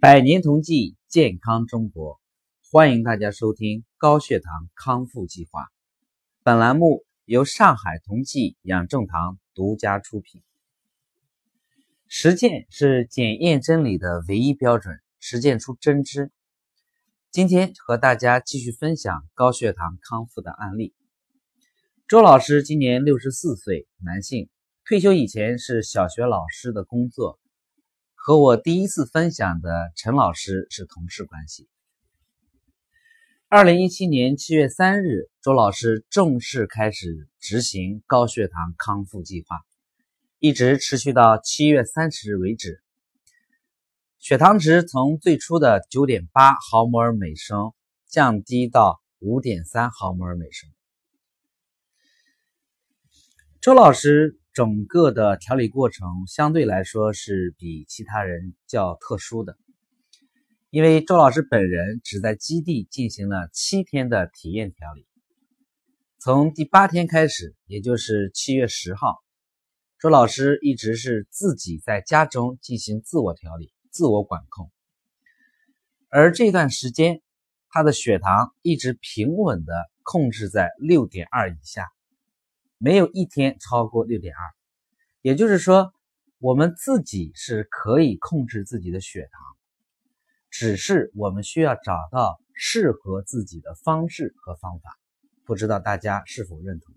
百年同济，健康中国，欢迎大家收听高血糖康复计划。本栏目由上海同济养正堂独家出品。实践是检验真理的唯一标准，实践出真知。今天和大家继续分享高血糖康复的案例。周老师今年六十四岁，男性，退休以前是小学老师的工作。和我第一次分享的陈老师是同事关系。二零一七年七月三日，周老师正式开始执行高血糖康复计划，一直持续到七月三十日为止。血糖值从最初的九点八毫摩尔每升降低到五点三毫摩尔每升。周老师。整个的调理过程相对来说是比其他人较特殊的，因为周老师本人只在基地进行了七天的体验调理。从第八天开始，也就是七月十号，周老师一直是自己在家中进行自我调理、自我管控，而这段时间他的血糖一直平稳的控制在六点二以下。没有一天超过六点二，也就是说，我们自己是可以控制自己的血糖，只是我们需要找到适合自己的方式和方法。不知道大家是否认同？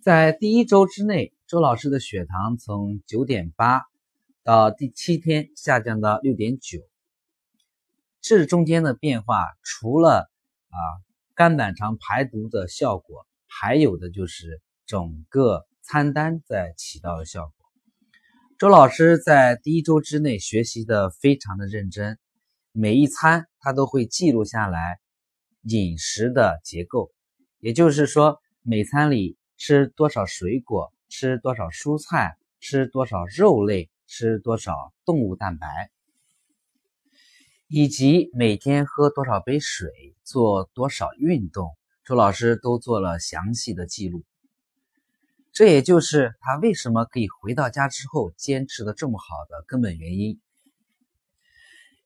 在第一周之内，周老师的血糖从九点八到第七天下降到六点九，这中间的变化，除了啊肝胆肠排毒的效果。还有的就是整个餐单在起到的效果。周老师在第一周之内学习的非常的认真，每一餐他都会记录下来饮食的结构，也就是说每餐里吃多少水果，吃多少蔬菜，吃多少肉类，吃多少动物蛋白，以及每天喝多少杯水，做多少运动。周老师都做了详细的记录，这也就是他为什么可以回到家之后坚持的这么好的根本原因。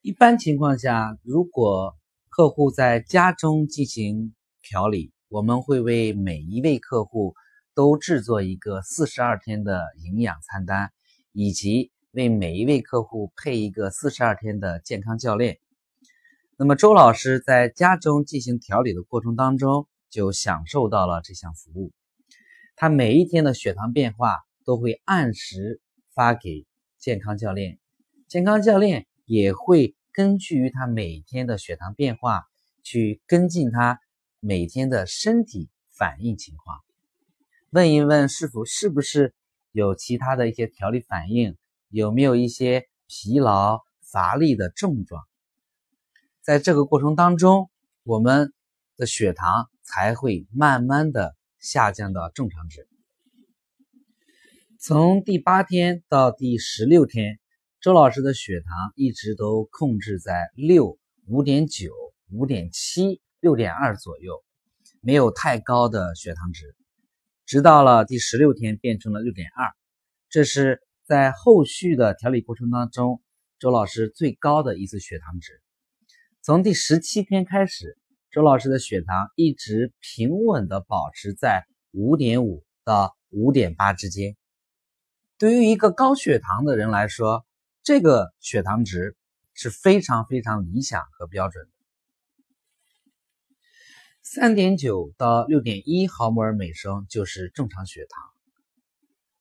一般情况下，如果客户在家中进行调理，我们会为每一位客户都制作一个四十二天的营养餐单，以及为每一位客户配一个四十二天的健康教练。那么周老师在家中进行调理的过程当中，就享受到了这项服务。他每一天的血糖变化都会按时发给健康教练，健康教练也会根据于他每天的血糖变化去跟进他每天的身体反应情况，问一问是否是不是有其他的一些调理反应，有没有一些疲劳乏力的症状。在这个过程当中，我们的血糖才会慢慢的下降到正常值。从第八天到第十六天，周老师的血糖一直都控制在六、五点九、五点七、六点二左右，没有太高的血糖值。直到了第十六天变成了六点二，这是在后续的调理过程当中，周老师最高的一次血糖值。从第十七天开始，周老师的血糖一直平稳的保持在五点五到五点八之间。对于一个高血糖的人来说，这个血糖值是非常非常理想和标准的。三点九到六点一毫摩尔每升就是正常血糖，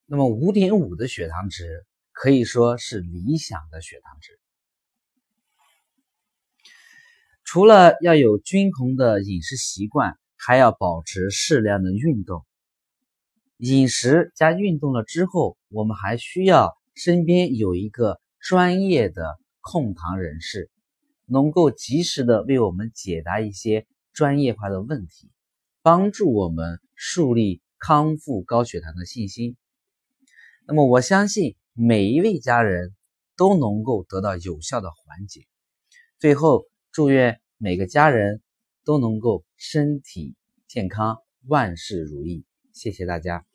那么五点五的血糖值可以说是理想的血糖值。除了要有均衡的饮食习惯，还要保持适量的运动。饮食加运动了之后，我们还需要身边有一个专业的控糖人士，能够及时的为我们解答一些专业化的问题，帮助我们树立康复高血糖的信心。那么，我相信每一位家人都能够得到有效的缓解。最后。祝愿每个家人都能够身体健康，万事如意。谢谢大家。